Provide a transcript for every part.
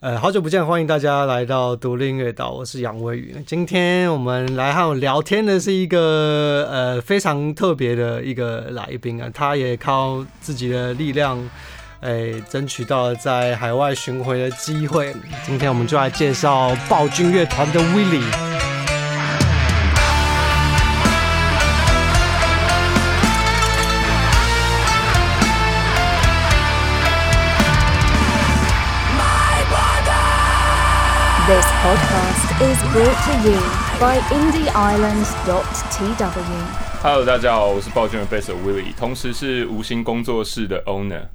呃，好久不见，欢迎大家来到独立音乐岛，我是杨威宇。今天我们来和我聊天的是一个呃非常特别的一个来宾啊，他也靠自己的力量，哎，争取到了在海外巡回的机会。今天我们就来介绍暴君乐团的 Willie。This podcast is brought to you by IndieIslands.tw. Hello，大家好，我是暴君的贝斯手 Willie，同时是无心工作室的 owner。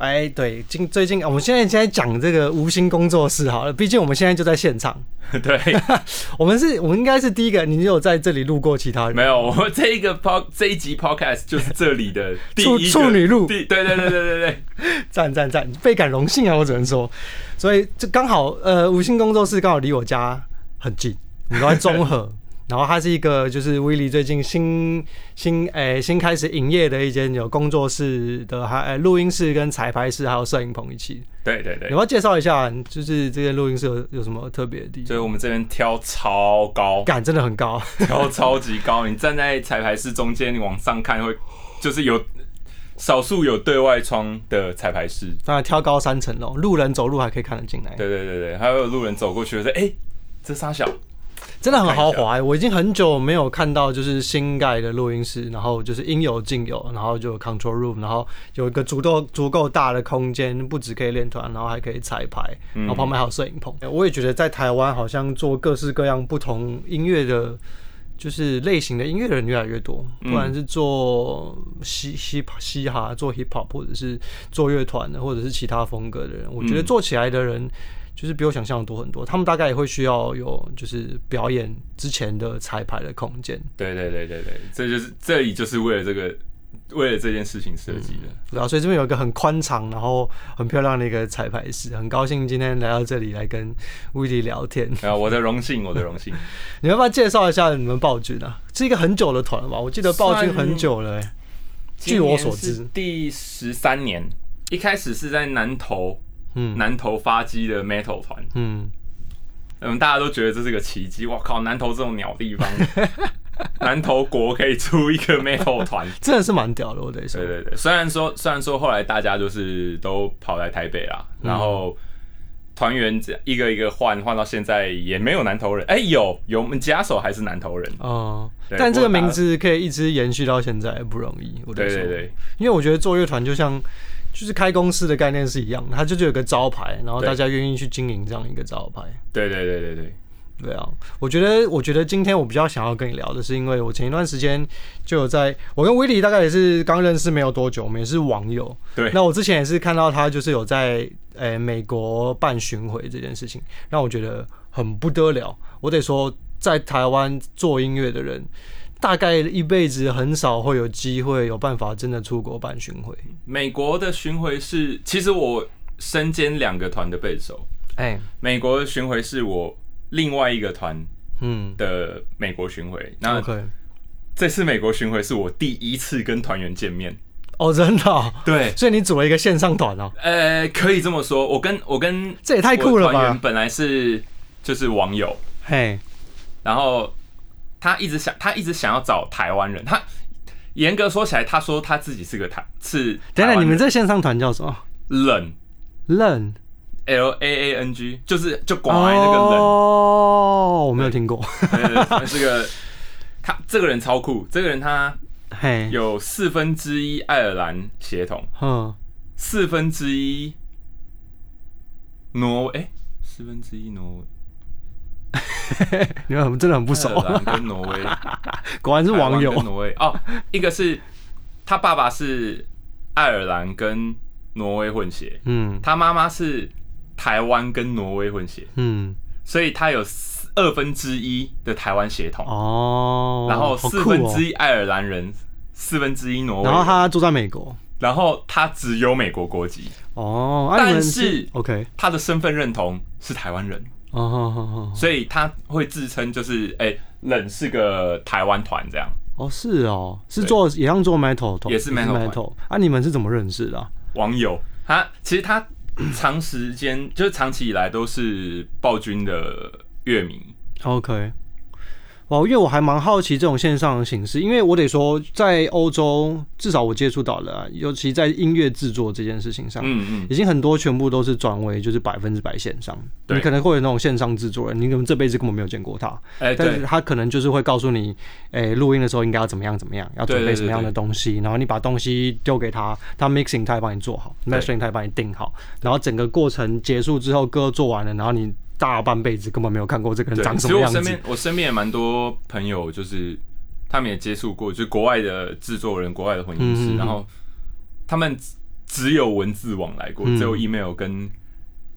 哎，对，今最近我们现在现在讲这个无心工作室好了，毕竟我们现在就在现场。对，我们是，我们应该是第一个。你有在这里录过其他人？没有，我们这一个 pod 这一集 podcast 就是这里的 第一处女录。对对对对对对对，赞赞赞，倍感荣幸啊！我只能说，所以就刚好，呃，吴昕工作室刚好离我家很近，你都在综合。然后它是一个，就是威利最近新新诶新开始营业的一间有工作室的，还录音室跟彩排室，还有摄影棚一起。对对对，你要介绍一下，就是这间录音室有有什么特别的地方？所以我们这边挑超高，感真的很高，挑超级高。你站在彩排室中间，你往上看会就是有少数有对外窗的彩排室，当然挑高三层楼，路人走路还可以看得进来。对对对对，还有路人走过去说：“哎，这沙小。”真的很豪华，我已经很久没有看到就是新盖的录音室，然后就是应有尽有，然后就 control room，然后有一个足够足够大的空间，不止可以练团，然后还可以彩排，然后旁边还有摄影棚。我也觉得在台湾好像做各式各样不同音乐的，就是类型的音乐的人越来越多，不管是做嘻嘻嘻哈、做 hip hop，或者是做乐团的，或者是其他风格的人，我觉得做起来的人。就是比我想象的多很多，他们大概也会需要有就是表演之前的彩排的空间。对对对对对，这就是这里就是为了这个为了这件事情设计的。对啊，所以这边有一个很宽敞，然后很漂亮的一个彩排室，很高兴今天来到这里来跟威利聊天。啊，我的荣幸，我的荣幸。你要不要介绍一下你们暴君啊？是一个很久的团了吧？我记得暴君很久了。据我所知，第十三年，一开始是在南投。嗯，南投发机的 metal 团，嗯，嗯，大家都觉得这是个奇迹。我靠，南投这种鸟地方，南投国可以出一个 metal 团，真的是蛮屌的。我得说，对对对。虽然说，虽然说后来大家就是都跑来台北啦，然后团员一个一个换，换到现在也没有南投人。哎，有有，我们家手还是南投人哦。但这个名字可以一直延续到现在不容易。我对对对，因为我觉得做乐团就像。就是开公司的概念是一样的，它就是有个招牌，然后大家愿意去经营这样一个招牌。对对对对对，对啊！我觉得，我觉得今天我比较想要跟你聊的是，因为我前一段时间就有在，我跟威利大概也是刚认识没有多久，我们也是网友。对。那我之前也是看到他就是有在诶美国办巡回这件事情，让我觉得很不得了。我得说，在台湾做音乐的人。大概一辈子很少会有机会有办法真的出国办巡回。美国的巡回是，其实我身兼两个团的背手。哎，美国的巡回是我另外一个团嗯的美国巡回。那这次美国巡回是我第一次跟团员见面。哦，真的？对，所以你组了一个线上团哦。呃，可以这么说。我跟我跟这也太酷了吧！本来是就是网友，嘿，然后。他一直想，他一直想要找台湾人。他严格说起来，他说他自己是个台是。等等，你们这线上团叫什么？冷冷 L A A N G，就是就广爱那个冷。哦，我没有听过。这个他这个人超酷，这个人他有四分之一爱尔兰血统，嗯，四分之一挪哎，四分之一挪。你们真的很不熟。跟挪威，果然是网友。挪威。哦，一个是他爸爸是爱尔兰跟挪威混血，嗯，他妈妈是台湾跟挪威混血，嗯，所以他有二分之一的台湾血统。哦，然后四分之一爱尔兰人，四分之一挪威，然后他住在美国，然后他只有美国国籍。哦，但是 OK，他的身份认同是台湾人。哦，所以他会自称就是哎，冷是个台湾团这样。哦，是哦，是做也像做 metal，也是 metal。啊，你们是怎么认识的？网友，他其实他长时间就是长期以来都是暴君的乐迷。OK。哦，因为我还蛮好奇这种线上的形式，因为我得说，在欧洲至少我接触到的，尤其在音乐制作这件事情上，嗯嗯，已经很多全部都是转为就是百分之百线上。你可能会有那种线上制作人，你可能这辈子根本没有见过他，哎，但是他可能就是会告诉你，哎，录音的时候应该要怎么样怎么样，要准备什么样的东西，然后你把东西丢给他，他 mixing 他也帮你做好，mastering 他也帮你定好，然后整个过程结束之后，歌做完了，然后你。大半辈子根本没有看过这个人长什么样子。我身边我身边也蛮多朋友，就是他们也接触过，就是国外的制作人、国外的混音师，然后他们只有文字往来过，只有 email 跟。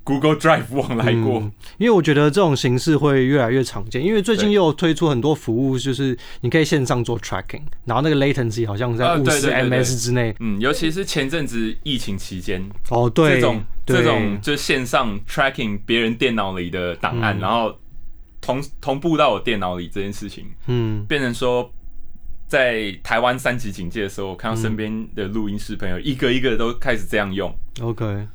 Google Drive 往来过，因为我觉得这种形式会越来越常见，因为最近又推出很多服务，就是你可以线上做 tracking，然后那个 latency 好像在五十 ms 之内。嗯，尤其是前阵子疫情期间，哦，对，这种这种就线上 tracking 别人电脑里的档案，然后同同步到我电脑里这件事情，嗯，变成说在台湾三级警戒的时候，我看到身边的录音师朋友一个一个都开始这样用，OK，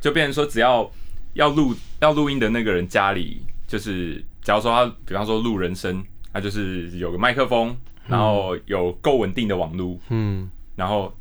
就变成说只要。要录要录音的那个人家里，就是假如说他，比方说录人声，他就是有个麦克风，然后有够稳定的网路，嗯，然后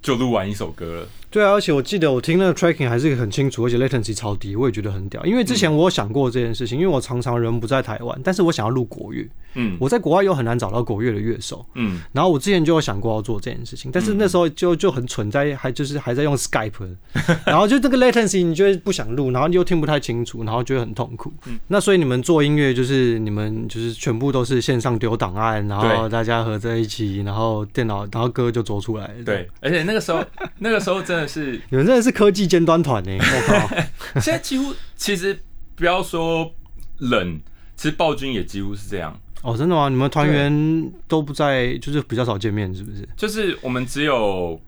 就录完一首歌了。对啊，而且我记得我听那个 tracking 还是很清楚，而且 latency 超低，我也觉得很屌。因为之前我有想过这件事情，因为我常常人不在台湾，但是我想要录国乐，嗯，我在国外又很难找到国乐的乐手，嗯，然后我之前就有想过要做这件事情，但是那时候就就很蠢，在还就是还在用 Skype，然后就这个 latency 你就会不想录，然后又听不太清楚，然后觉得很痛苦。那所以你们做音乐就是你们就是全部都是线上丢档案，然后大家合在一起，然后电脑然后歌就做出来。对，而且那个时候那个时候真的是你们真的。是科技尖端团呢，我靠！现在几乎其实不要说冷，其实暴君也几乎是这样。哦，真的吗？你们团员都不在，就是比较少见面，是不是？就是我们只有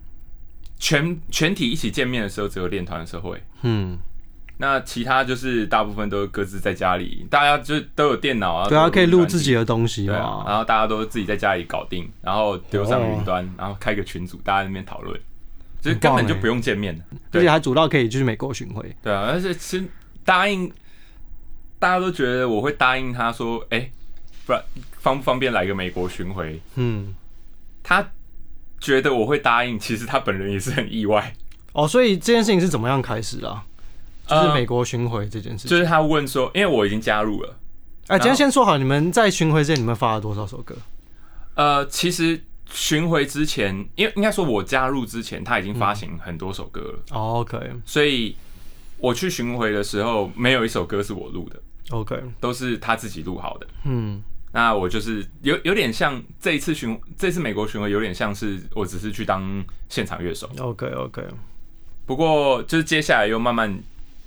全全体一起见面的时候，只有练团的时候会。嗯，那其他就是大部分都各自在家里，大家就都有电脑啊，对啊，可以录自己的东西啊。然后大家都自己在家里搞定，然后丢上云端，然后开个群组，大家那边讨论。就是根本就不用见面的，而且还主到可以去美国巡回。对啊，而且其实答应，大家都觉得我会答应他说，哎，不然方不方便来个美国巡回？嗯，他觉得我会答应，其实他本人也是很意外。哦，所以这件事情是怎么样开始的？就是美国巡回这件事情，就是他问说，因为我已经加入了。哎，今天先说好，你们在巡回之前，你们发了多少首歌？呃，其实。巡回之前，因为应该说我加入之前，他已经发行很多首歌了。OK，所以我去巡回的时候，没有一首歌是我录的。OK，都是他自己录好的。嗯，那我就是有有点像这一次巡这次美国巡回，有点像是我只是去当现场乐手。OK OK，不过就是接下来又慢慢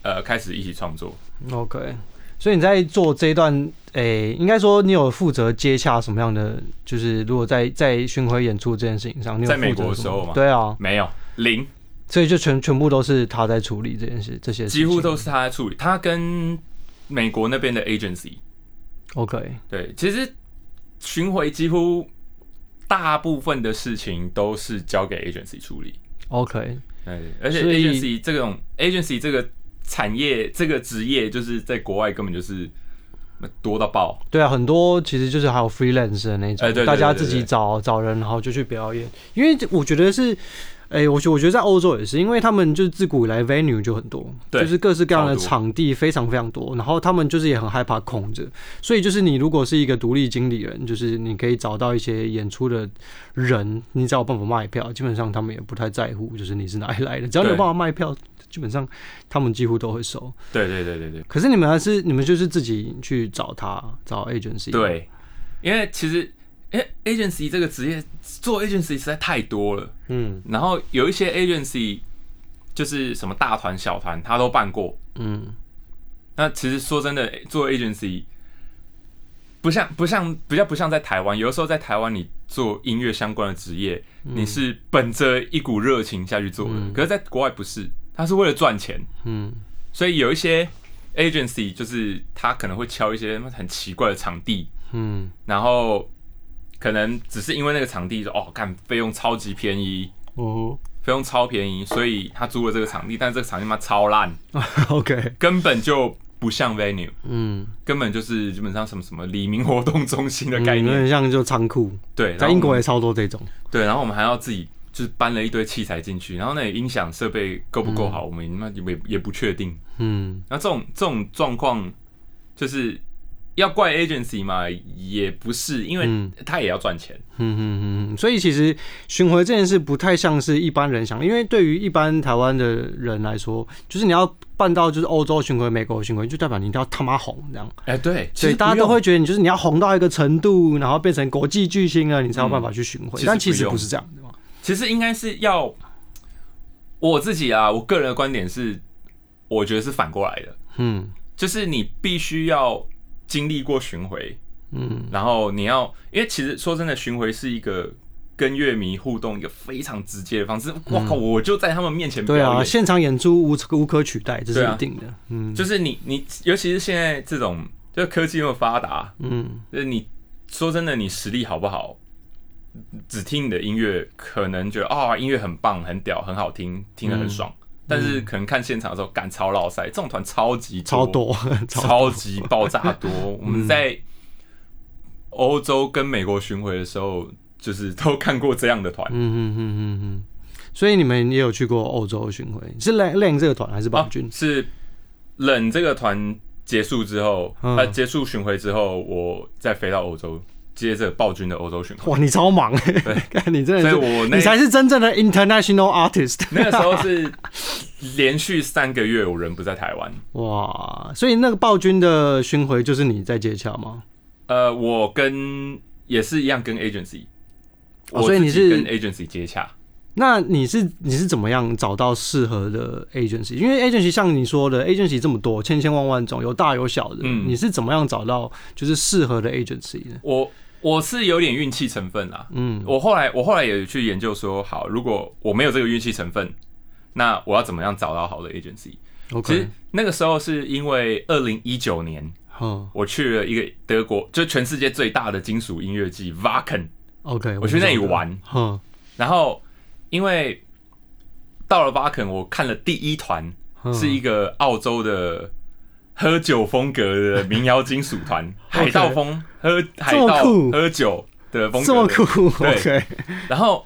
呃开始一起创作。OK。所以你在做这一段，诶，应该说你有负责接洽什么样的？就是如果在在巡回演出这件事情上，你在美国的时候吗？对啊，没有零，所以就全全部都是他在处理这件事，这些几乎都是他在处理。他跟美国那边的 agency，OK，对，其实巡回几乎大部分的事情都是交给 agency 处理，OK，对，而且 agency 这种 agency 这个。产业这个职业就是在国外根本就是多到爆。对啊，很多其实就是还有 freelance 的那种，大家自己找找人，然后就去表演。因为我觉得是，哎，我觉我觉得在欧洲也是，因为他们就是自古以来 venue 就很多，就是各式各样的场地非常非常多，然后他们就是也很害怕空着，所以就是你如果是一个独立经理人，就是你可以找到一些演出的人，你只要有办法卖票，基本上他们也不太在乎，就是你是哪里来的，只要有办法卖票。基本上，他们几乎都会收。对对对对对。可是你们还是你们就是自己去找他找 agency。对，因为其实，哎，agency 这个职业做 agency 实在太多了。嗯。然后有一些 agency 就是什么大团小团，他都办过。嗯。那其实说真的，做 agency 不像不像比较不像在台湾，有的时候在台湾你做音乐相关的职业，你是本着一股热情下去做的。可是，在国外不是。他是为了赚钱，嗯，所以有一些 agency 就是他可能会敲一些很奇怪的场地，嗯，然后可能只是因为那个场地说哦，看费用超级便宜，哦，费用超便宜，所以他租了这个场地，但是这个场地妈超烂，OK，根本就不像 venue，嗯，根本就是基本上什么什么黎明活动中心的概念，有点像就仓库，对，在英国也超多这种，对，然后我们还要自己就是搬了一堆器材进去，然后那音响设备够不够好，我们那也也不确定，嗯，那这种这种状况就是。要怪 agency 嘛，也不是，因为他也要赚钱。嗯嗯嗯，所以其实巡回这件事不太像是一般人想，因为对于一般台湾的人来说，就是你要办到就是欧洲巡回、美国巡回，就代表你一定要他妈红这样。哎，对，所以大家都会觉得你就是你要红到一个程度，然后变成国际巨星了，你才有办法去巡回。但其实不是这样的嘛。其实应该是要我自己啊，我个人的观点是，我觉得是反过来的。嗯，就是你必须要。经历过巡回，嗯，然后你要，因为其实说真的，巡回是一个跟乐迷互动一个非常直接的方式。哇靠，我就在他们面前表演，现场演出无无可取代，这是一定的。嗯，就是你你，尤其是现在这种，就科技那么发达，嗯，就是你说真的，你实力好不好，只听你的音乐，可能觉得啊，音乐很棒，很屌，很好听，听得很爽。但是可能看现场的时候，赶超老塞，这种团超级 超多，超级爆炸多。我们在欧洲跟美国巡回的时候，就是都看过这样的团。嗯嗯嗯嗯嗯。所以你们也有去过欧洲巡回？是冷冷这个团还是宝军？是冷这个团结束之后，呃，结束巡回之后，我再飞到欧洲。接着暴君的欧洲巡回，哇，你超忙对，你真的是，我你才是真正的 international artist。那个时候是连续三个月，我人不在台湾。哇，所以那个暴君的巡回就是你在接洽吗？呃，我跟也是一样跟 agency，所以你是跟 agency 接洽。那你是你是怎么样找到适合的 agency？因为 agency 像你说的 agency 这么多，千千万万种，有大有小的，嗯，你是怎么样找到就是适合的 agency 呢？我。我是有点运气成分啦，嗯，我后来我后来也去研究说，好，如果我没有这个运气成分，那我要怎么样找到好的 agency？其实那个时候是因为二零一九年，我去了一个德国，就全世界最大的金属音乐季 Vaken，OK，我去那里玩，然后因为到了 Vaken，我看了第一团是一个澳洲的。喝酒风格的民谣金属团，海盗风喝海盗喝酒的风格，这么酷，对。然后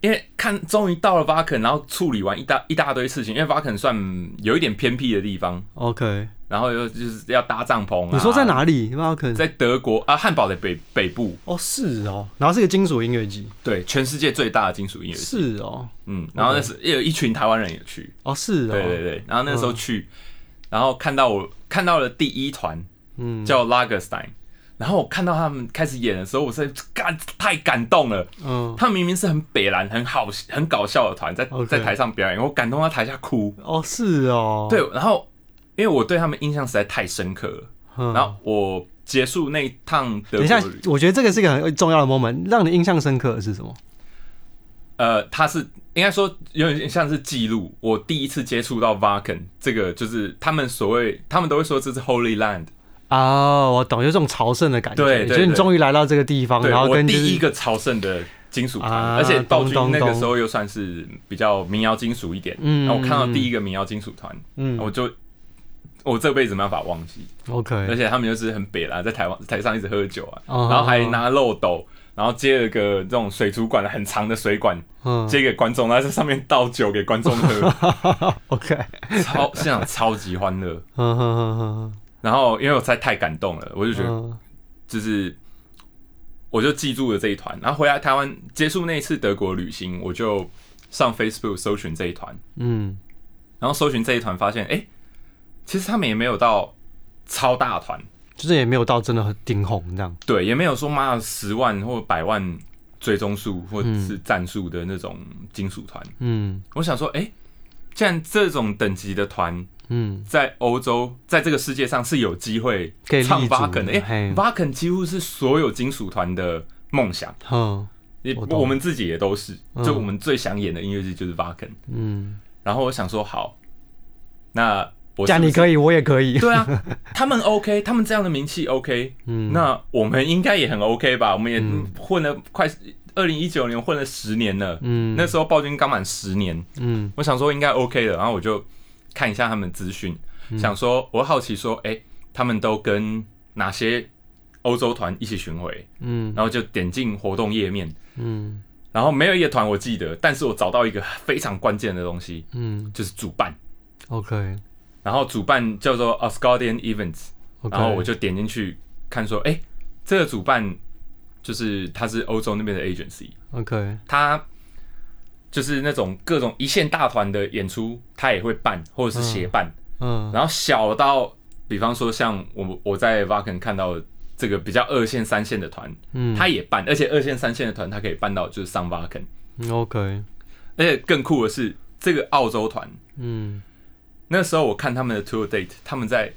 因为看终于到了巴肯，然后处理完一大一大堆事情，因为巴肯算有一点偏僻的地方，OK。然后又就是要搭帐篷。你说在哪里？有可能在德国啊，汉堡的北北部。哦，是哦。然后是一个金属音乐季，对，全世界最大的金属音乐季。是哦，嗯。然后那时也有一群台湾人也去。哦，是哦。对对对。然后那时候去。然后看到我看到了第一团，嗯，叫 Lagerstein。然后我看到他们开始演的时候，我是感太感动了。嗯，他们明明是很北蓝、很好、很搞笑的团，在在台上表演，我感动到台下哭。哦，是哦。对，然后因为我对他们印象实在太深刻了。然后我结束那一趟，等一下，我觉得这个是一个很重要的 moment，让你印象深刻的是什么？呃，他是。应该说有点像是记录我第一次接触到 Vaken 这个，就是他们所谓他们都会说这是 Holy Land 哦，我懂，有这种朝圣的感觉。对，就是你终于来到这个地方，然后跟第一个朝圣的金属团，而且暴君那个时候又算是比较民谣金属一点。嗯，然后我看到第一个民谣金属团，嗯，我就我这辈子没办法忘记。OK，而且他们就是很北啦，在台湾台上一直喝酒啊，然后还拿漏斗。然后接了个这种水族馆很长的水管，接给观众，然后在上面倒酒给观众喝。OK，超现场超级欢乐。然后因为我在太感动了，我就觉得就是我就记住了这一团。然后回来台湾结束那一次德国旅行，我就上 Facebook 搜寻这一团。嗯，然后搜寻这一团，发现哎，其实他们也没有到超大团。就是也没有到真的很顶红这样，对，也没有说妈十万或百万追踪数或者是战术的那种金属团。嗯，我想说，哎，既然这种等级的团，嗯，在欧洲，在这个世界上是有机会唱巴肯的，哎，巴肯几乎是所有金属团的梦想。嗯，我们自己也都是，就我们最想演的音乐剧就是巴肯。嗯，然后我想说，好，那。这样你可以，我也可以。对啊，他们 OK，他们这样的名气 OK，嗯，那我们应该也很 OK 吧？我们也混了快二零一九年混了十年了，嗯，那时候暴君刚满十年，嗯，我想说应该 OK 的，然后我就看一下他们资讯，想说我好奇说，哎，他们都跟哪些欧洲团一起巡回，嗯，然后就点进活动页面，嗯，然后没有一个团我记得，但是我找到一个非常关键的东西，嗯，就是主办，OK，然后主办叫做 Asgardian Events，然后我就点进去看说，哎，这个主办。就是他是欧洲那边的 agency，OK，他就是那种各种一线大团的演出，他也会办或者是协办，嗯，然后小到比方说像我我在 Vaken 看到这个比较二线三线的团，嗯，他也办，而且二线三线的团他可以办到就是上 Vaken，OK，而且更酷的是这个澳洲团，嗯，那时候我看他们的 tour date，他们在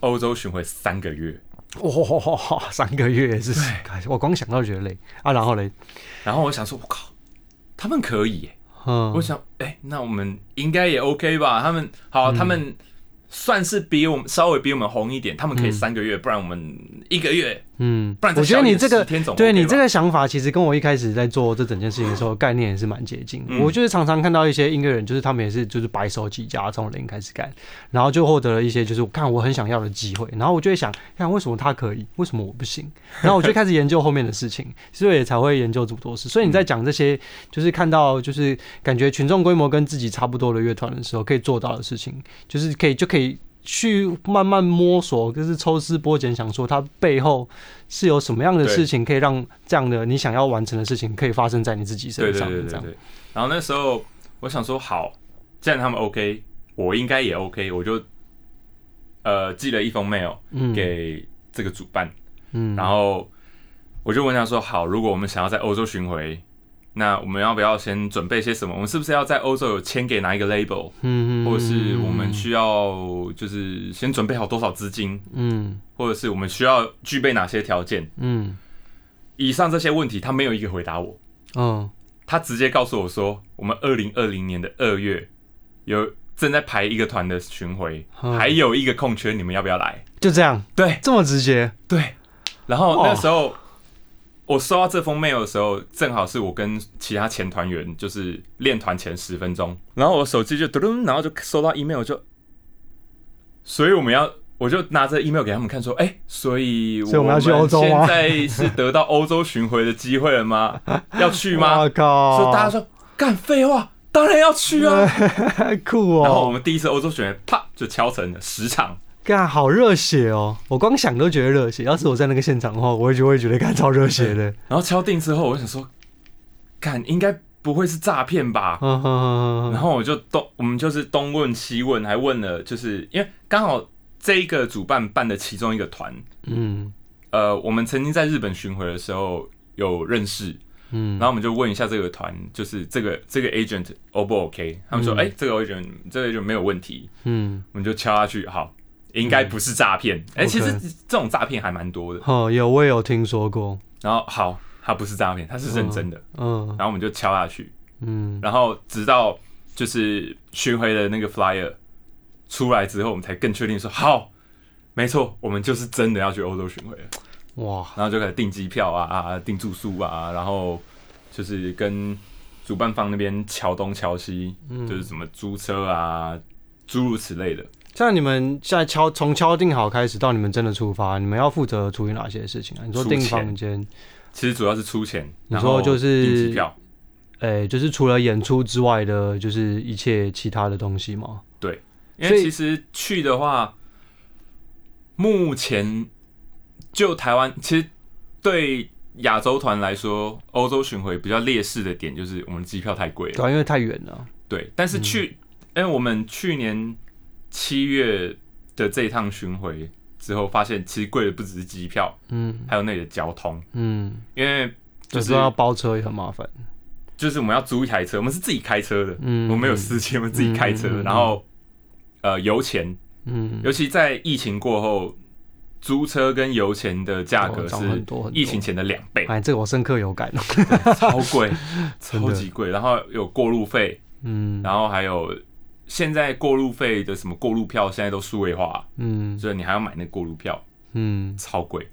欧洲巡回三个月。哇，三个月是，我光想到就觉得累啊。然后嘞，然后我想说，我靠，他们可以，嗯，我想，哎，那我们应该也 OK 吧？他们好，他们。算是比我们稍微比我们红一点，他们可以三个月，不然我们一个月。嗯，不然我觉得你这个对你这个想法，其实跟我一开始在做这整件事情的时候概念也是蛮接近。我就是常常看到一些音乐人，就是他们也是就是白手起家从零开始干，然后就获得了一些就是我看我很想要的机会，然后我就会想，看为什么他可以，为什么我不行？然后我就开始研究后面的事情，所以也才会研究这么多事。所以你在讲这些，就是看到就是感觉群众规模跟自己差不多的乐团的时候，可以做到的事情，就是可以就可以。去慢慢摸索，就是抽丝剥茧，想说它背后是有什么样的事情，可以让这样的你想要完成的事情，可以发生在你自己身上。对对对对。然后那时候我想说，好，既然他们 OK，我应该也 OK，我就呃寄了一封 mail 给这个主办，嗯，然后我就问他说，好，如果我们想要在欧洲巡回。那我们要不要先准备些什么？我们是不是要在欧洲有签给哪一个 label？嗯嗯，或者是我们需要就是先准备好多少资金？嗯，或者是我们需要具备哪些条件？嗯，以上这些问题他没有一个回答我。哦，他直接告诉我说，我们二零二零年的二月有正在排一个团的巡回，还有一个空缺，你们要不要来？就这样，对，这么直接，对。然后那时候。我收到这封 mail 的时候，正好是我跟其他前团员就是练团前十分钟，然后我手机就嘟嘟，然后就收到 email 就，所以我们要，我就拿着 email 给他们看，说，哎，所以我们现在是得到欧洲巡回的机会了吗？要去吗？我靠！所以大家说，干废话，当然要去啊，酷哦！然后我们第一次欧洲巡回，啪就敲成了十场。干好热血哦！我光想都觉得热血。要是我在那个现场的话，我也就会觉得干超热血的。然后敲定之后，我想说，干应该不会是诈骗吧？然后我就东，我们就是东问西问，还问了，就是因为刚好这一个主办办的其中一个团，嗯，呃，我们曾经在日本巡回的时候有认识，嗯，然后我们就问一下这个团，就是这个这个 agent O 不 OK？他们说，哎，这个 agent 这个就没有问题，嗯，我们就敲下去，好。应该不是诈骗，哎，其实这种诈骗还蛮多的。哦，有我也有听说过。然后好，他不是诈骗，他是认真的。嗯，然后我们就敲下去。嗯，然后直到就是巡回的那个 flyer 出来之后，我们才更确定说好，没错，我们就是真的要去欧洲巡回了。哇！然后就开始订机票啊啊，订住宿啊，然后就是跟主办方那边桥东桥西，就是什么租车啊，诸如此类的。像你们现在敲从敲定好开始到你们真的出发，你们要负责处理哪些事情啊？你说订房间，其实主要是出钱。你说就是订机票，哎，就是除了演出之外的，就是一切其他的东西吗？对，因为其实去的话，目前就台湾，其实对亚洲团来说，欧洲巡回比较劣势的点就是我们机票太贵了，对，因为太远了。对，但是去，因为我们去年。七月的这一趟巡回之后，发现其实贵的不只是机票，嗯，还有那里的交通，嗯，因为就是要包车也很麻烦，就是我们要租一台车，我们是自己开车的，嗯，我们有司机，我们自己开车，然后呃油钱，嗯，尤其在疫情过后，租车跟油钱的价格是疫情前的两倍，哎，这个我深刻有感，超贵，超级贵，然后有过路费，嗯，然后还有。现在过路费的什么过路票，现在都数位化，嗯，所以你还要买那过路票，嗯，超贵。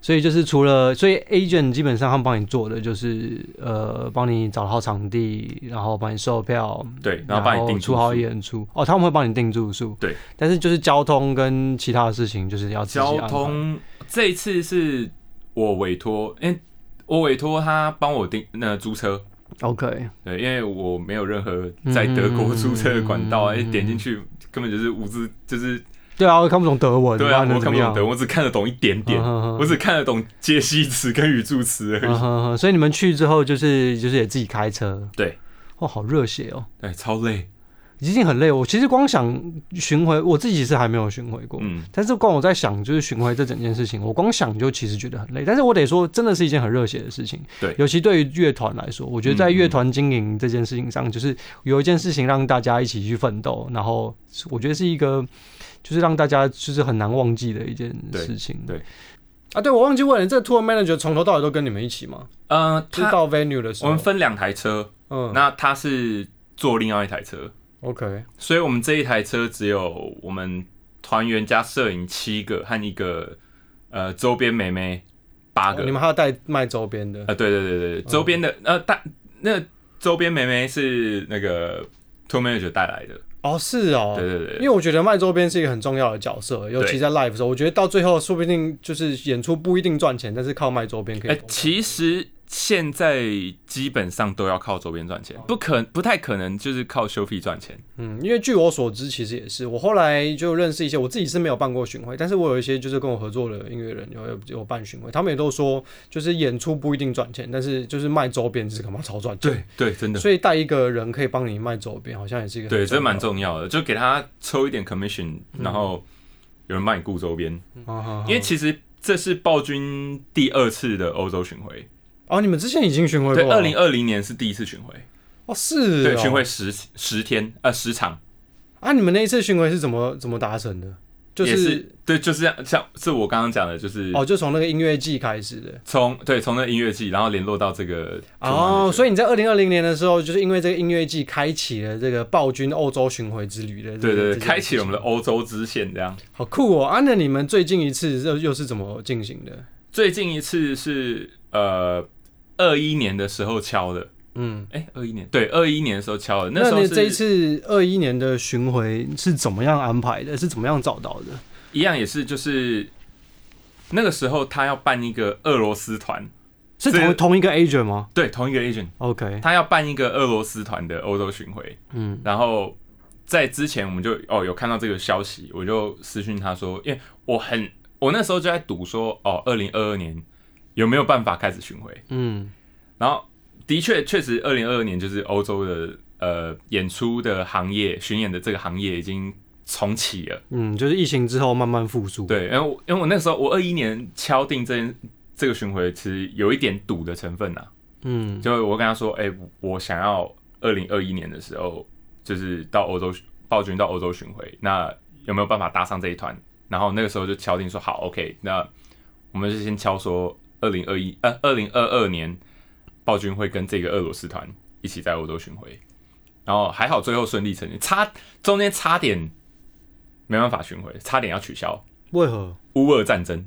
所以就是除了，所以 agent 基本上他们帮你做的就是呃，帮你找好场地，然后帮你售票，对，然后帮你订出好演出。哦，他们会帮你订住宿，对。但是就是交通跟其他的事情，就是要交通。这一次是我委托，哎，我委托他帮我订那租车。OK，对，因为我没有任何在德国租车的管道，哎，点进去根本就是无知，就是。对啊，我看不懂德文。对啊，我看不懂德文，我只看得懂一点点。我只看得懂介系词跟语助词而已。所以你们去之后，就是就是也自己开车。对，哇，好热血哦！对，超累，已经很累。我其实光想巡回，我自己是还没有巡回过。嗯，但是光我在想，就是巡回这整件事情，我光想就其实觉得很累。但是我得说，真的是一件很热血的事情。对，尤其对于乐团来说，我觉得在乐团经营这件事情上，就是有一件事情让大家一起去奋斗，然后我觉得是一个。就是让大家就是很难忘记的一件事情。对，啊，对我忘记问了，这 tour manager 从头到尾都跟你们一起吗？嗯，他到 venue 的时候，我们分两台车。嗯，那他是坐另外一台车。OK，所以我们这一台车只有我们团员加摄影七个和一个呃周边妹妹八个。你们还要带卖周边的？啊，对对对对，周边的呃带那周边妹妹是那个 tour manager 带来的。哦，是哦，对对对，因为我觉得卖周边是一个很重要的角色，尤其在 live 的时候，我觉得到最后说不定就是演出不一定赚钱，但是靠卖周边可以。哎，其实。现在基本上都要靠周边赚钱，不可不太可能就是靠收费赚钱。嗯，因为据我所知，其实也是我后来就认识一些，我自己是没有办过巡回，但是我有一些就是跟我合作的音乐人有有有办巡回，他们也都说，就是演出不一定赚钱，但是就是卖周边是干嘛超赚钱。对 对，真的。所以带一个人可以帮你卖周边，好像也是一个对，这蛮重要的，就给他抽一点 commission，然后有人帮你雇周边。因为其实这是暴君第二次的欧洲巡回。哦，你们之前已经巡回过。对，二零二零年是第一次巡回。哦，是。对，巡回十十天，呃，十场。啊，你们那一次巡回是怎么怎么达成的？就是对，就是这样，像是我刚刚讲的，就是哦，就从那个音乐季开始的。从对，从那音乐季，然后联络到这个。哦，所以你在二零二零年的时候，就是因为这个音乐季开启了这个暴君欧洲巡回之旅的。对对对，开启了我们的欧洲支线，这样。好酷哦！啊，那你们最近一次又又是怎么进行的？最近一次是呃。二一年的时候敲的，嗯，哎，二一年，对，二一年的时候敲的。那时候这一次二一年的巡回是怎么样安排的？是怎么样找到的？一样也是，就是那个时候他要办一个俄罗斯团，是同同一个 agent 吗？对，同一个 agent。OK，他要办一个俄罗斯团的欧洲巡回，嗯，然后在之前我们就哦有看到这个消息，我就私讯他说，因为我很我那时候就在赌说，哦，二零二二年。有没有办法开始巡回？嗯，然后的确确实，二零二二年就是欧洲的呃演出的行业巡演的这个行业已经重启了。嗯，就是疫情之后慢慢复苏。对，因为因为我那时候我二一年敲定这这个巡回，其实有一点赌的成分呐。嗯，就我跟他说，哎，我想要二零二一年的时候，就是到欧洲暴君到欧洲巡回，那有没有办法搭上这一团？然后那个时候就敲定说好，OK，那我们就先敲说。二零二一呃，二零二二年，暴君会跟这个俄罗斯团一起在欧洲巡回，然后还好最后顺利成行，差中间差点没办法巡回，差点要取消。为何？乌俄战争。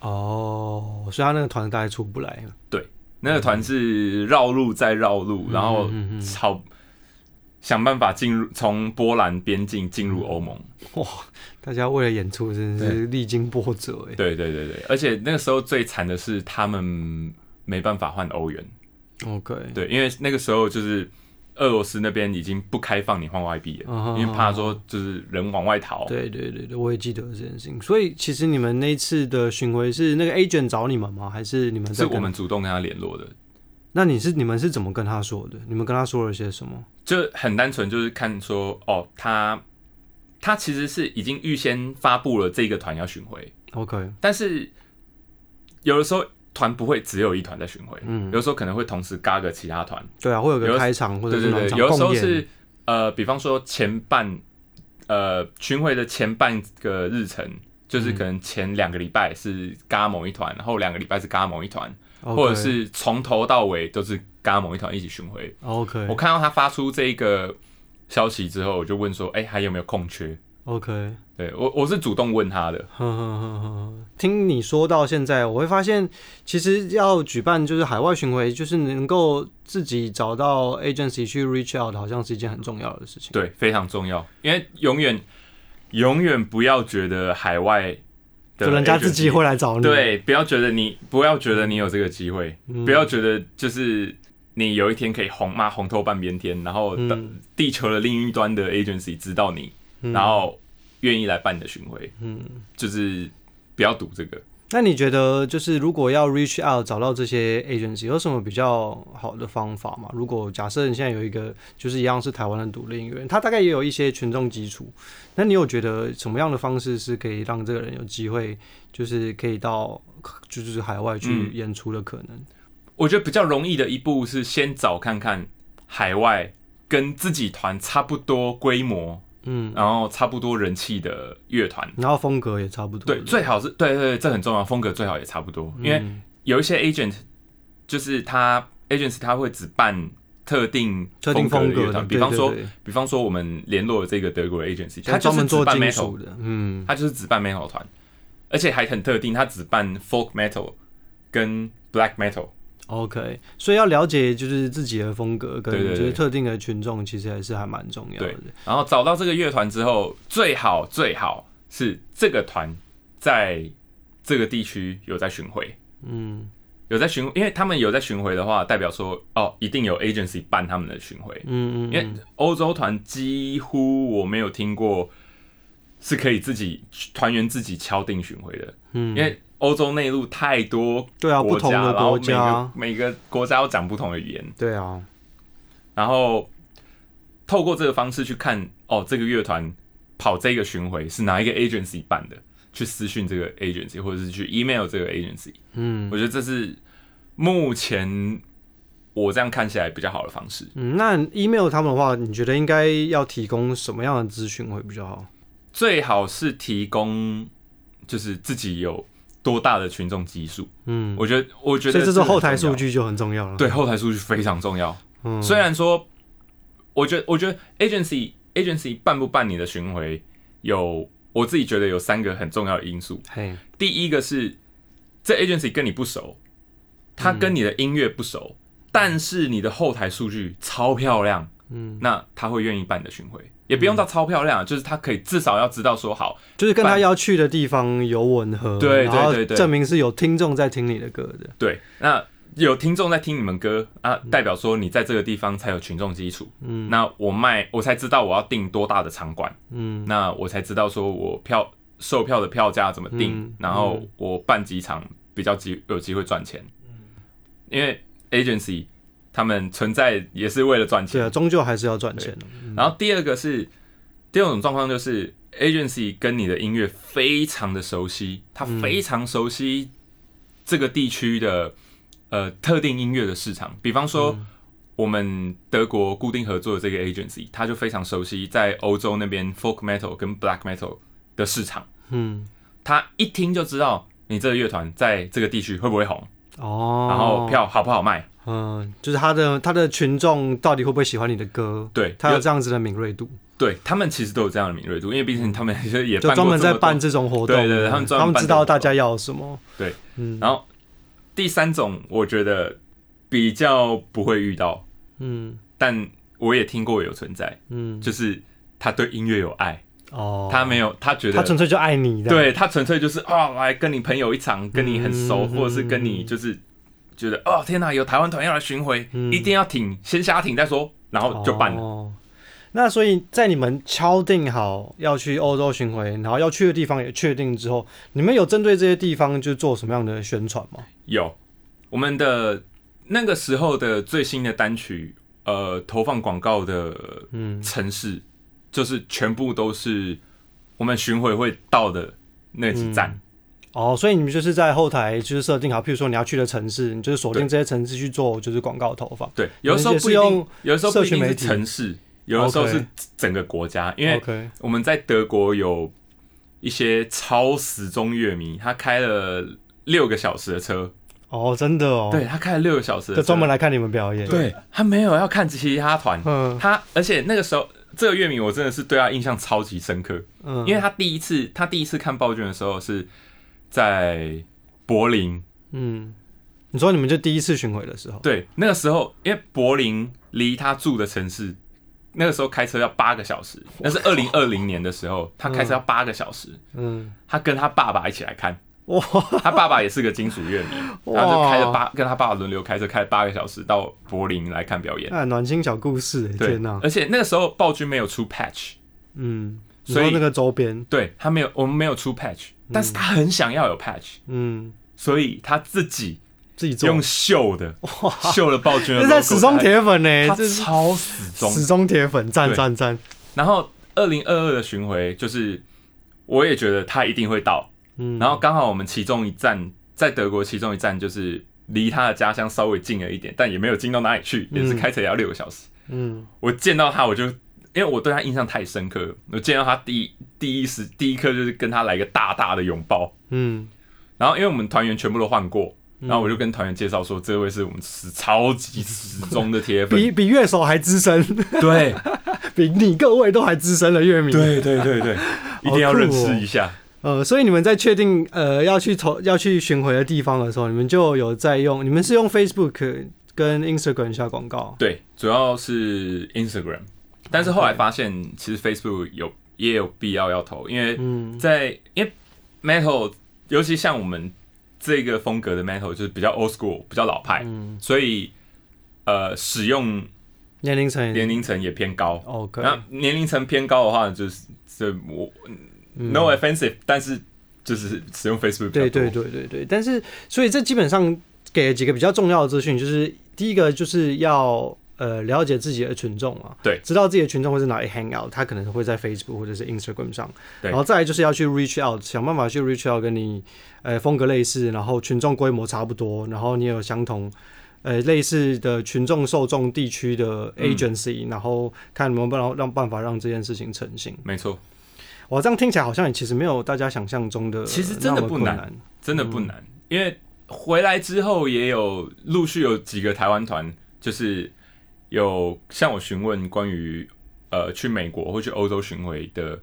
哦，所以他那个团大概出不来。对，那个团是绕路再绕路，然后超。想办法进入从波兰边境进入欧盟。哇！大家为了演出真是历经波折哎。对对对对，而且那个时候最惨的是他们没办法换欧元。OK。对，因为那个时候就是俄罗斯那边已经不开放你换外币了，因为怕说就是人往外逃。对对对对，我也记得这件事情。所以其实你们那次的巡回是那个 agent 找你们吗？还是你们是我们主动跟他联络的？那你是你们是怎么跟他说的？你们跟他说了些什么？就很单纯，就是看说哦，他他其实是已经预先发布了这个团要巡回，OK。但是有的时候团不会只有一团在巡回，嗯，有的时候可能会同时嘎个其他团，对啊，会有个开场或者对对对，有的时候是呃，比方说前半呃巡回的前半个日程，就是可能前两个礼拜是嘎某一团，然后两个礼拜是嘎某一团。或者是从头到尾都是跟某一团一起巡回。OK，我看到他发出这个消息之后，我就问说：“哎，还有没有空缺？” OK，对我我是主动问他的。听你说到现在，我会发现其实要举办就是海外巡回，就是能够自己找到 agency 去 reach out，好像是一件很重要的事情。对，非常重要，因为永远永远不要觉得海外就人家自己会来找你。对，不要觉得你不要觉得你有这个机会，不要觉得就是你有一天可以红嘛，红透半边天，然后地球的另一端的 agency 知道你，然后愿意来办你的巡回。嗯，就是。不要赌这个。那你觉得，就是如果要 reach out 找到这些 agency，有什么比较好的方法吗？如果假设你现在有一个，就是一样是台湾的独立音乐人，他大概也有一些群众基础，那你有觉得什么样的方式是可以让这个人有机会，就是可以到就是海外去演出的可能？我觉得比较容易的一步是先找看看海外跟自己团差不多规模。嗯，然后差不多人气的乐团，然后风格也差不多。对，最好是对对，这很重要，风格最好也差不多。因为有一些 agent，就是他 agents 他会只办特定特定风格的，比方说，比方说我们联络的这个德国 agency，他专门做办 metal 的，嗯，他就是只办 metal 团，而且还很特定，他只办 folk metal 跟 black metal。OK，所以要了解就是自己的风格跟就是特定的群众，其实还是还蛮重要的。然后找到这个乐团之后，最好最好是这个团在这个地区有在巡回，嗯，有在巡，因为他们有在巡回的话，代表说哦，一定有 agency 办他们的巡回，嗯嗯，因为欧洲团几乎我没有听过是可以自己团员自己敲定巡回的，嗯，因为。欧洲内陆太多对啊，不同的国家，每个国家要讲不同的语言。对啊，然后透过这个方式去看，哦，这个乐团跑这个巡回是哪一个 agency 办的？去私讯这个 agency，或者是去 email 这个 agency。嗯，我觉得这是目前我这样看起来比较好的方式。嗯，那 email 他们的话，你觉得应该要提供什么样的资讯会比较好？最好是提供就是自己有。多大的群众基数？嗯，我觉得，我觉得，所以这是后台数据就很重要了。对，后台数据非常重要。嗯，虽然说，我觉得，我觉得 agency agency 办不办你的巡回，有我自己觉得有三个很重要的因素。嘿，第一个是这 agency 跟你不熟，他跟你的音乐不熟，但是你的后台数据超漂亮。嗯，那他会愿意办你的巡回。也不用到超漂亮，就是他可以至少要知道说好，就是跟他要去的地方有吻合，对对对，证明是有听众在听你的歌的。对，那有听众在听你们歌啊，代表说你在这个地方才有群众基础。嗯，那我卖我才知道我要订多大的场馆，嗯，那我才知道说我票售票的票价怎么定，然后我办几场比较机有机会赚钱。嗯，因为 agency。他们存在也是为了赚钱，对啊，终究还是要赚钱的。然后第二个是第二种状况，就是 agency 跟你的音乐非常的熟悉，他非常熟悉这个地区的呃特定音乐的市场。比方说，我们德国固定合作的这个 agency，他就非常熟悉在欧洲那边 folk metal 跟 black metal 的市场。嗯，他一听就知道你这个乐团在这个地区会不会红哦，然后票好不好卖。嗯，就是他的他的群众到底会不会喜欢你的歌？对，他有这样子的敏锐度。对他们其实都有这样的敏锐度，因为毕竟他们也就专门在办这种活动。对对，他们他们知道大家要什么。对，嗯。然后第三种，我觉得比较不会遇到，嗯，但我也听过有存在，嗯，就是他对音乐有爱哦，他没有，他觉得他纯粹就爱你，对他纯粹就是啊，来跟你朋友一场，跟你很熟，或者是跟你就是。觉得哦天哪，有台湾团要来巡回，一定要挺，先下挺再说，然后就办了。那所以在你们敲定好要去欧洲巡回，然后要去的地方也确定之后，你们有针对这些地方就做什么样的宣传吗？有，我们的那个时候的最新的单曲，呃，投放广告的嗯城市，就是全部都是我们巡回会到的那几站。哦，所以你们就是在后台就是设定好，譬如说你要去的城市，你就是锁定这些城市去做就是广告投放。对，有的时候不用，有的时候不一定是城市，有的时候是整个国家。因为我们在德国有一些超时钟乐迷，他开了六个小时的车。哦，真的哦。对他开了六个小时，就专门来看你们表演。对他没有要看其他团，嗯他而且那个时候这个乐迷，我真的是对他印象超级深刻。嗯，因为他第一次他第一次看暴君的时候是在柏林。嗯，你说你们就第一次巡回的时候？对，那个时候因为柏林离他住的城市，那个时候开车要八个小时。那是二零二零年的时候，他开车要八个小时。嗯，他跟他爸爸一起来看。哇，他爸爸也是个金属乐迷，然后就开了八，跟他爸爸轮流开车，开了八个小时到柏林来看表演。啊，暖心小故事，天哪！而且那个时候暴君没有出 patch，嗯，所以那个周边，对他没有，我们没有出 patch，但是他很想要有 patch，嗯，所以他自己自己用绣的，哇，绣了暴君，这在死忠铁粉呢，这超死忠，死忠铁粉，赞赞赞。然后二零二二的巡回，就是我也觉得他一定会到。嗯。然后刚好我们其中一站在德国，其中一站就是离他的家乡稍微近了一点，但也没有近到哪里去，也是开车也要六个小时。嗯，我见到他，我就因为我对他印象太深刻，我见到他第一第一时第一刻就是跟他来一个大大的拥抱。嗯，然后因为我们团员全部都换过，然后我就跟团员介绍说，这位是我们是超级始终的铁粉，比比乐手还资深，对，比你各位都还资深的乐迷，对对对对，一定要认识一下。呃，所以你们在确定呃要去投要去巡回的地方的时候，你们就有在用，你们是用 Facebook 跟 Instagram 下广告？对，主要是 Instagram，但是后来发现其实 Facebook 有也有必要要投，因为在因为 Metal，尤其像我们这个风格的 Metal 就是比较 Old School，比较老派，所以呃使用年龄层。年龄层也偏高。OK，那年龄层偏高的话，就是这我。No offensive，但是就是使用 Facebook 对对对对对，但是所以这基本上给了几个比较重要的资讯，就是第一个就是要呃了解自己的群众啊，对，知道自己的群众会在哪里 hang out，他可能会在 Facebook 或者是 Instagram 上，然后再来就是要去 reach out，想办法去 reach out 跟你呃风格类似，然后群众规模差不多，然后你有相同呃类似的群众受众地区的 agency，然后看能不能让办法让这件事情成型，没错。我这样听起来好像也其实没有大家想象中的，其实真的不难，真的不难。因为回来之后也有陆续有几个台湾团，就是有向我询问关于呃去美国或去欧洲巡回的。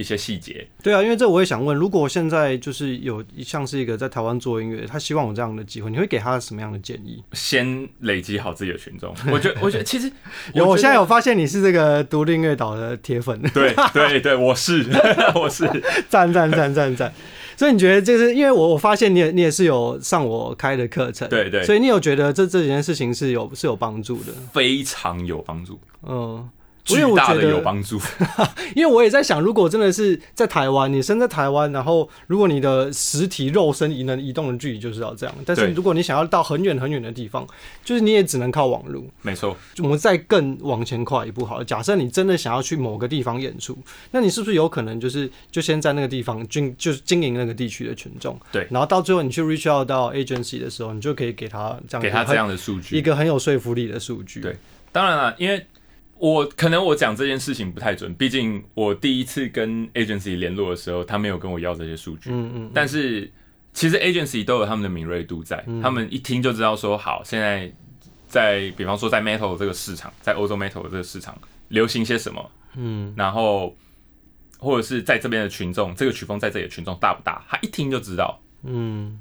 一些细节，对啊，因为这我也想问，如果现在就是有像是一个在台湾做音乐，他希望有这样的机会，你会给他什么样的建议？先累积好自己的群众，我觉得，我觉得其实有，我现在有发现你是这个独立音乐岛的铁粉，对对对，我是 我是。赞赞赞赞赞，所以你觉得就是因为我我发现你也你也是有上我开的课程，对对，所以你有觉得这这件事情是有是有帮助的，非常有帮助，嗯。巨大的有帮助，因为我也在想，如果真的是在台湾，你生在台湾，然后如果你的实体肉身移能移动的距离就是要这样，但是如果你想要到很远很远的地方，就是你也只能靠网络。没错，我们再更往前跨一步好了。假设你真的想要去某个地方演出，那你是不是有可能就是就先在那个地方经就是经营那个地区的群众？对，然后到最后你去 reach out 到 agency 的时候，你就可以给他这样给他这样的数据，一个很有说服力的数据。对，当然了，因为。我可能我讲这件事情不太准，毕竟我第一次跟 agency 联络的时候，他没有跟我要这些数据。嗯嗯。但是其实 agency 都有他们的敏锐度在，他们一听就知道说，好，现在在比方说在 metal 这个市场，在欧洲 metal 这个市场流行些什么，嗯，然后或者是在这边的群众，这个曲风在这里的群众大不大，他一听就知道。嗯。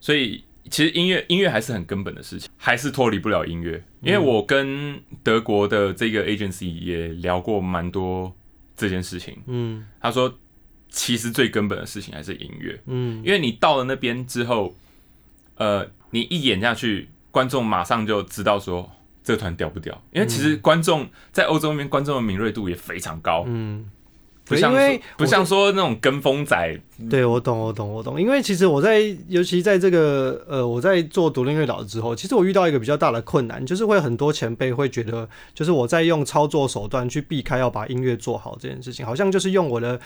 所以。其实音乐音乐还是很根本的事情，还是脱离不了音乐。因为我跟德国的这个 agency 也聊过蛮多这件事情。嗯，他说其实最根本的事情还是音乐。嗯，因为你到了那边之后，呃，你一演下去，观众马上就知道说这团屌不屌。因为其实观众在欧洲那边，观众的敏锐度也非常高。嗯。不像不像说那种跟风仔，对我懂我懂我懂，因为其实我在尤其在这个呃我在做独立音乐岛之后，其实我遇到一个比较大的困难，就是会很多前辈会觉得，就是我在用操作手段去避开要把音乐做好这件事情，好像就是用我的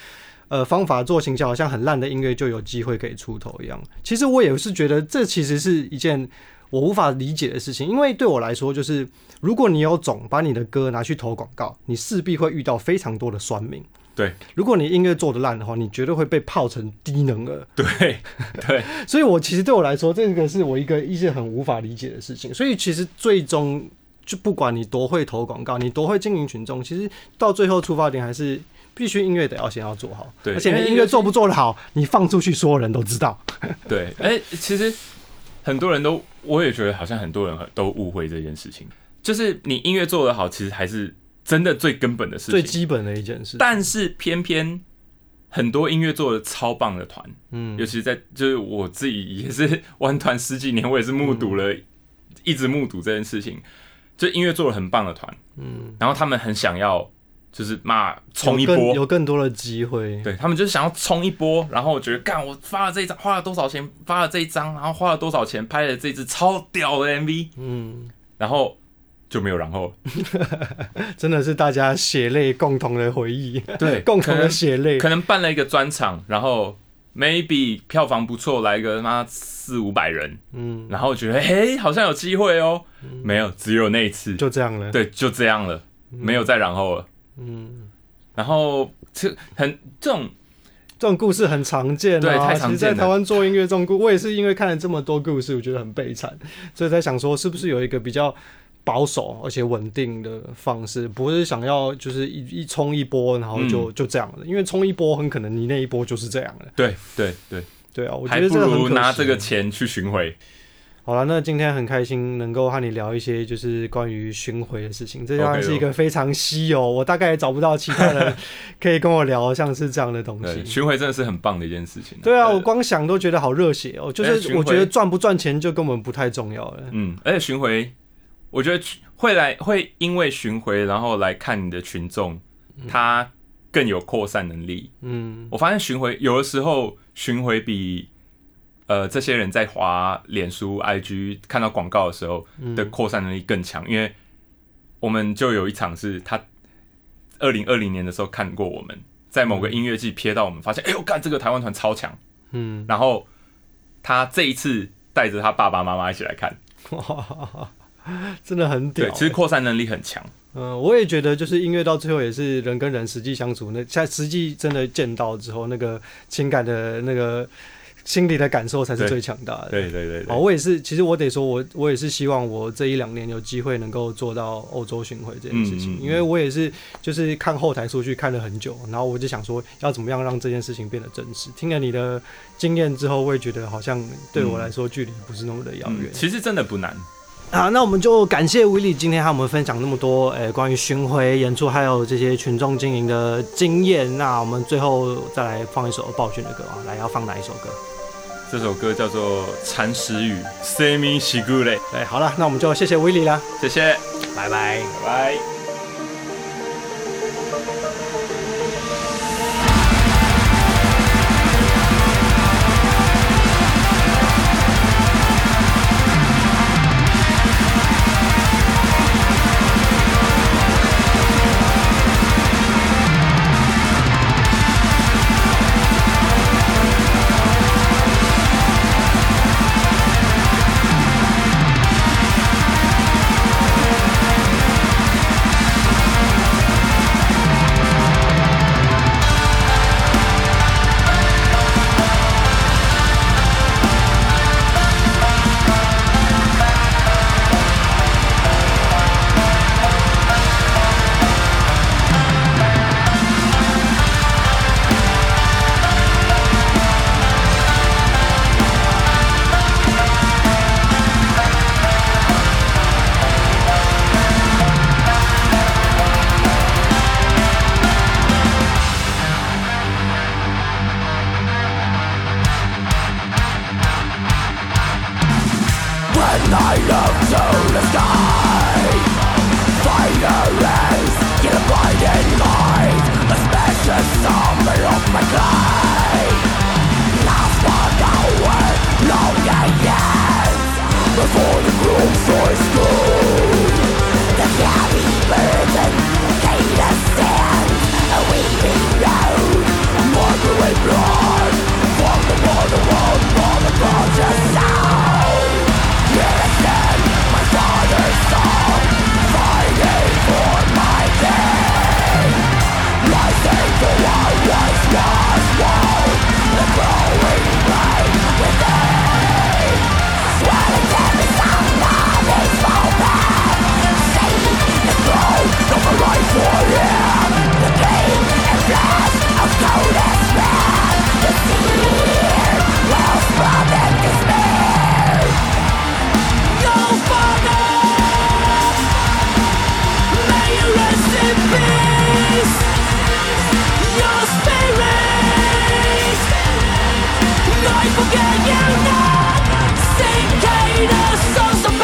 呃方法做形象，好像很烂的音乐就有机会可以出头一样。其实我也是觉得这其实是一件我无法理解的事情，因为对我来说，就是如果你有种把你的歌拿去投广告，你势必会遇到非常多的酸民。对，如果你音乐做的烂的话，你绝对会被泡成低能儿。对，对，所以我其实对我来说，这个是我一个一直很无法理解的事情。所以其实最终就不管你多会投广告，你多会经营群众，其实到最后出发点还是必须音乐得要先要做好。对，而且你音乐做不做得好，你放出去，所有人都知道。对，哎，其实很多人都，我也觉得好像很多人都误会这件事情，就是你音乐做得好，其实还是真的最根本的事情，最基本的一件事。但是偏偏很多音乐做的超棒的团，嗯，尤其在就是我自己也是玩团十几年，我也是目睹了，一直目睹这件事情。就音乐做的很棒的团，嗯，然后他们很想要，就是嘛冲一波，有更多的机会，对他们就是想要冲一波，然后我觉得干，我发了这一张，花了多少钱，发了这一张，然后花了多少钱拍了这支超屌的 MV，嗯，然后就没有然后，真的是大家血泪共同的回忆，对，共同的血泪，可能办了一个专场，然后。maybe 票房不错，来个妈四五百人，嗯，然后觉得嘿好像有机会哦，没有，只有那一次，就这样了，对，就这样了，没有再然后了，嗯，然后这很这种这种故事很常见，对，太常见。在台湾做音乐这种故，我也是因为看了这么多故事，我觉得很悲惨，所以在想说是不是有一个比较。保守而且稳定的方式，不是想要就是一一冲一波，然后就就这样的。因为冲一波很可能你那一波就是这样的。对对对对啊！我觉得不如拿这个钱去巡回。好了，那今天很开心能够和你聊一些就是关于巡回的事情。这当然是一个非常稀有，我大概也找不到其他人 可以跟我聊像是这样的东西。巡回真的是很棒的一件事情。对啊，我光想都觉得好热血哦。就是我觉得赚不赚钱就根本不太重要了。嗯，而且巡回。我觉得会来会因为巡回，然后来看你的群众，他更有扩散能力。嗯，我发现巡回有的时候巡回比呃这些人在滑脸书、IG 看到广告的时候的扩散能力更强，因为我们就有一场是他二零二零年的时候看过我们在某个音乐季瞥到我们，发现哎呦干这个台湾团超强，嗯，然后他这一次带着他爸爸妈妈一起来看。真的很屌，对，其实扩散能力很强。嗯，我也觉得，就是音乐到最后也是人跟人实际相处，那在实际真的见到之后，那个情感的那个心理的感受才是最强大的。对对对。哦，我也是，其实我得说，我我也是希望我这一两年有机会能够做到欧洲巡回这件事情，因为我也是就是看后台数据看了很久，然后我就想说要怎么样让这件事情变得真实。听了你的经验之后，我也觉得好像对我来说距离不是那么的遥远。其实真的不难。好，那我们就感谢威利今天和我们分享那么多，诶，关于巡回演出还有这些群众经营的经验。那我们最后再来放一首暴君的歌啊，来要放哪一首歌？这首歌叫做《蚕食雨》，Semi Shigure。对，好了，那我们就谢谢威利啦，谢谢，拜拜，拜拜。I forget you now. Cicada songs.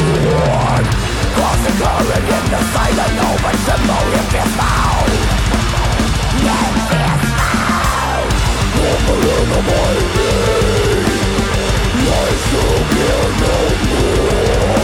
one Crossing current in the silent open The if it's found If it's found over of my day I shall hear no more